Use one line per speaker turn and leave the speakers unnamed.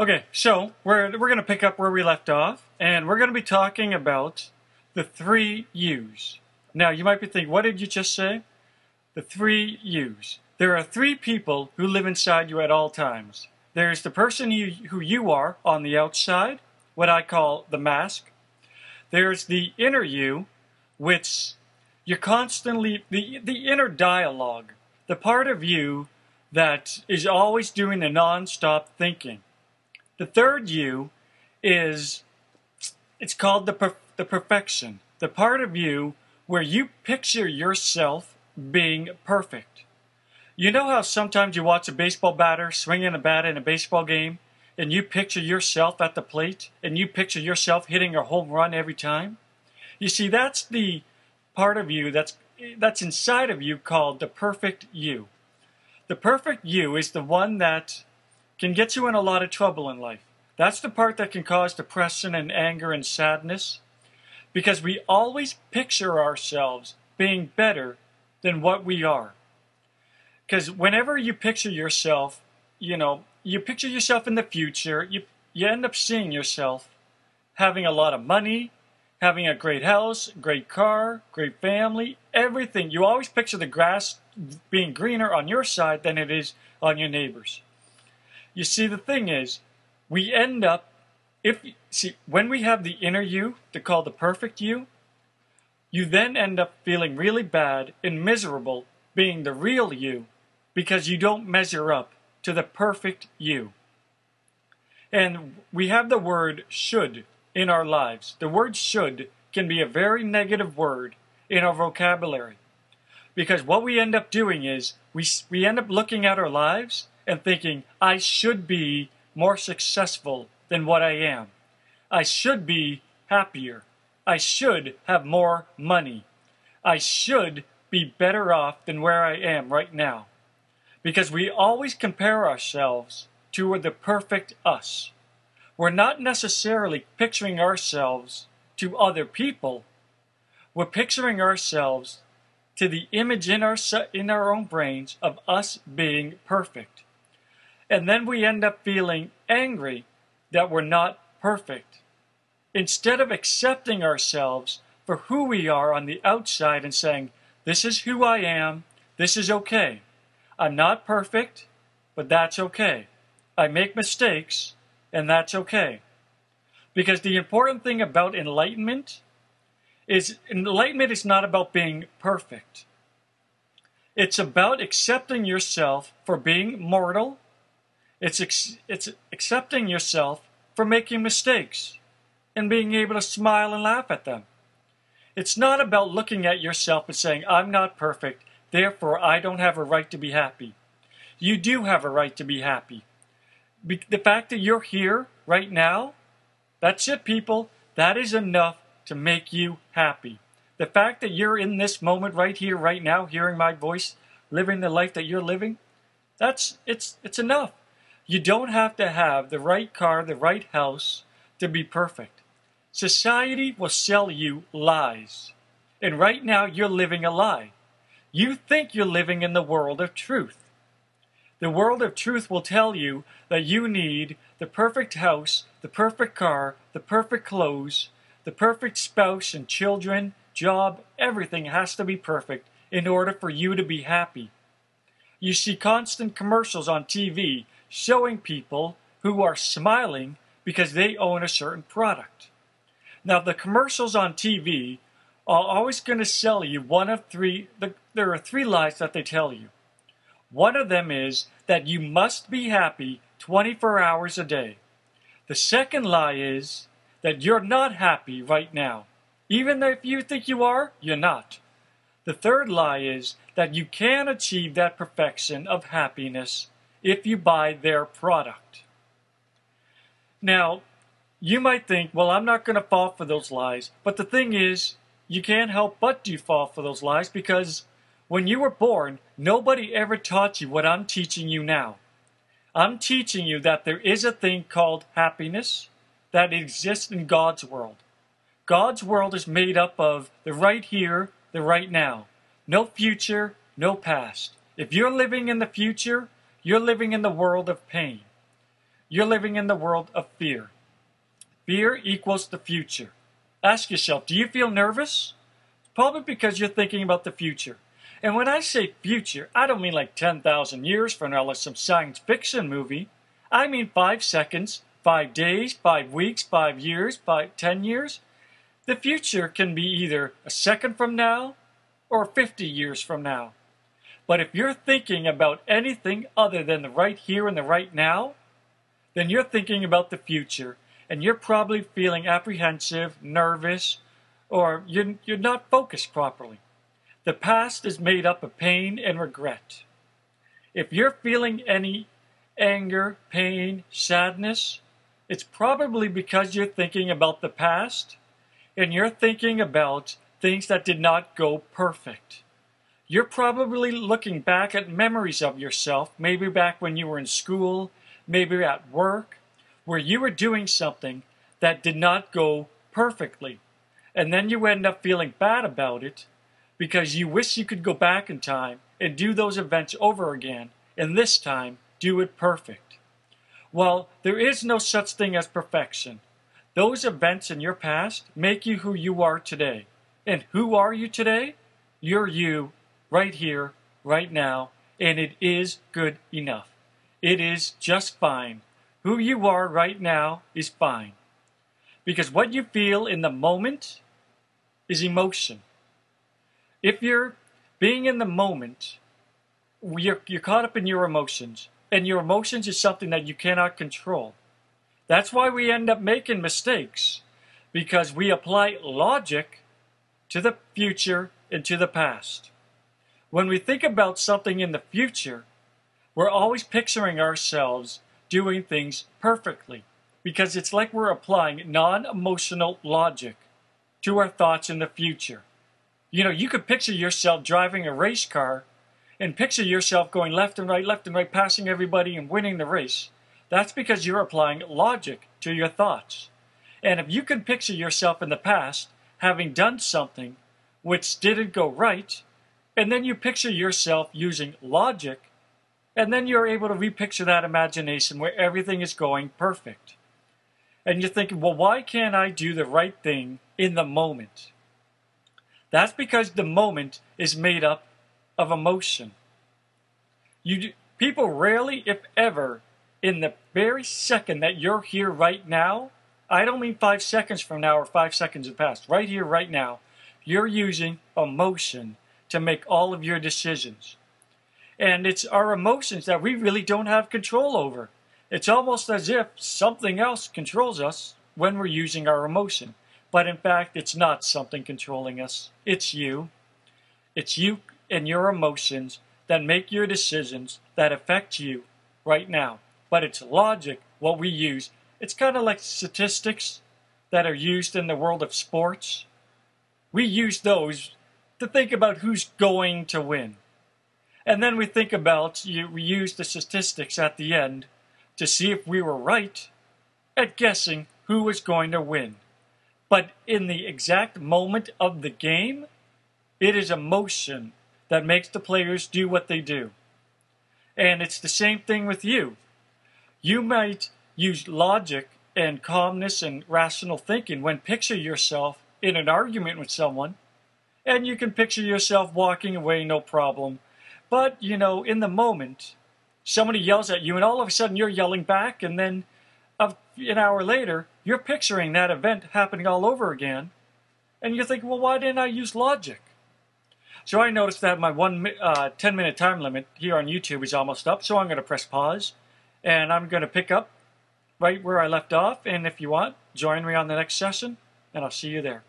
Okay, so we're we're gonna pick up where we left off, and we're gonna be talking about the three U's. Now you might be thinking, what did you just say? The three U's. There are three people who live inside you at all times. There's the person you, who you are on the outside, what I call the mask. There's the inner you, which you're constantly the the inner dialogue, the part of you that is always doing the non-stop thinking. The third you is it's called the per, the perfection, the part of you where you picture yourself being perfect. You know how sometimes you watch a baseball batter swinging a bat in a baseball game and you picture yourself at the plate and you picture yourself hitting a home run every time? You see, that's the part of you that's that's inside of you called the perfect you. The perfect you is the one that can get you in a lot of trouble in life. That's the part that can cause depression and anger and sadness because we always picture ourselves being better than what we are. Because whenever you picture yourself, you know, you picture yourself in the future, you, you end up seeing yourself having a lot of money, having a great house, great car, great family, everything. You always picture the grass being greener on your side than it is on your neighbor's. You see, the thing is, we end up, if see, when we have the inner you, to call the perfect you, you then end up feeling really bad and miserable being the real you because you don't measure up to the perfect you. And we have the word should in our lives. The word should can be a very negative word in our vocabulary. Because what we end up doing is we, we end up looking at our lives and thinking, I should be more successful than what I am. I should be happier. I should have more money. I should be better off than where I am right now. Because we always compare ourselves to the perfect us. We're not necessarily picturing ourselves to other people. We're picturing ourselves to the image in our, in our own brains of us being perfect. And then we end up feeling angry that we're not perfect. Instead of accepting ourselves for who we are on the outside and saying, This is who I am, this is okay. I'm not perfect, but that's okay. I make mistakes, and that's okay. Because the important thing about enlightenment is enlightenment is not about being perfect. It's about accepting yourself for being mortal. It's, it's accepting yourself for making mistakes and being able to smile and laugh at them. It's not about looking at yourself and saying, I'm not perfect, therefore I don't have a right to be happy. You do have a right to be happy. Be- the fact that you're here right now, that's it, people. That is enough to make you happy. The fact that you're in this moment right here, right now, hearing my voice, living the life that you're living, that's it's it's enough. You don't have to have the right car, the right house to be perfect. Society will sell you lies. And right now you're living a lie. You think you're living in the world of truth. The world of truth will tell you that you need the perfect house, the perfect car, the perfect clothes, the perfect spouse and children, job, everything has to be perfect in order for you to be happy. You see constant commercials on TV showing people who are smiling because they own a certain product. Now, the commercials on TV are always going to sell you one of three, there are three lies that they tell you. One of them is that you must be happy 24 hours a day. The second lie is that you're not happy right now. Even if you think you are, you're not. The third lie is that you can achieve that perfection of happiness if you buy their product. Now, you might think, well, I'm not going to fall for those lies. But the thing is, you can't help but do fall for those lies because when you were born, nobody ever taught you what I'm teaching you now. I'm teaching you that there is a thing called happiness that exists in God's world. God's world is made up of the right here, the right now. No future, no past. If you're living in the future, you're living in the world of pain. you're living in the world of fear. Fear equals the future. Ask yourself, do you feel nervous? Probably because you're thinking about the future. And when I say future, I don't mean like 10,000 years from now, like some science fiction movie. I mean five seconds, five days, five weeks, five years, five, ten years. The future can be either a second from now or 50 years from now. But if you're thinking about anything other than the right here and the right now, then you're thinking about the future and you're probably feeling apprehensive, nervous, or you're, you're not focused properly. The past is made up of pain and regret. If you're feeling any anger, pain, sadness, it's probably because you're thinking about the past and you're thinking about things that did not go perfect. You're probably looking back at memories of yourself, maybe back when you were in school, maybe at work, where you were doing something that did not go perfectly. And then you end up feeling bad about it because you wish you could go back in time and do those events over again, and this time do it perfect. Well, there is no such thing as perfection. Those events in your past make you who you are today. And who are you today? You're you, right here, right now, and it is good enough. It is just fine. Who you are right now is fine. Because what you feel in the moment is emotion if you're being in the moment, you're, you're caught up in your emotions, and your emotions is something that you cannot control. That's why we end up making mistakes, because we apply logic to the future and to the past. When we think about something in the future, we're always picturing ourselves doing things perfectly because it's like we're applying non emotional logic to our thoughts in the future. You know, you could picture yourself driving a race car and picture yourself going left and right, left and right, passing everybody and winning the race. That's because you're applying logic to your thoughts. And if you can picture yourself in the past having done something which didn't go right, and then you picture yourself using logic, and then you're able to repicture that imagination where everything is going perfect. And you're thinking, well, why can't I do the right thing in the moment? That's because the moment is made up of emotion. You people rarely, if ever, in the very second that you're here right now, I don't mean five seconds from now or five seconds have passed, right here, right now, you're using emotion to make all of your decisions. And it's our emotions that we really don't have control over. It's almost as if something else controls us when we're using our emotion. But in fact, it's not something controlling us. It's you. It's you and your emotions that make your decisions that affect you right now. But it's logic, what we use. It's kind of like statistics that are used in the world of sports. We use those to think about who's going to win. And then we think about, we use the statistics at the end to see if we were right at guessing who was going to win. But in the exact moment of the game, it is emotion that makes the players do what they do. And it's the same thing with you. You might use logic and calmness and rational thinking when picture yourself in an argument with someone, and you can picture yourself walking away no problem. But, you know, in the moment, somebody yells at you, and all of a sudden you're yelling back, and then an hour later, you're picturing that event happening all over again, and you think, well, why didn't I use logic? So I noticed that my one uh, 10 minute time limit here on YouTube is almost up, so I'm going to press pause, and I'm going to pick up right where I left off, and if you want, join me on the next session, and I'll see you there.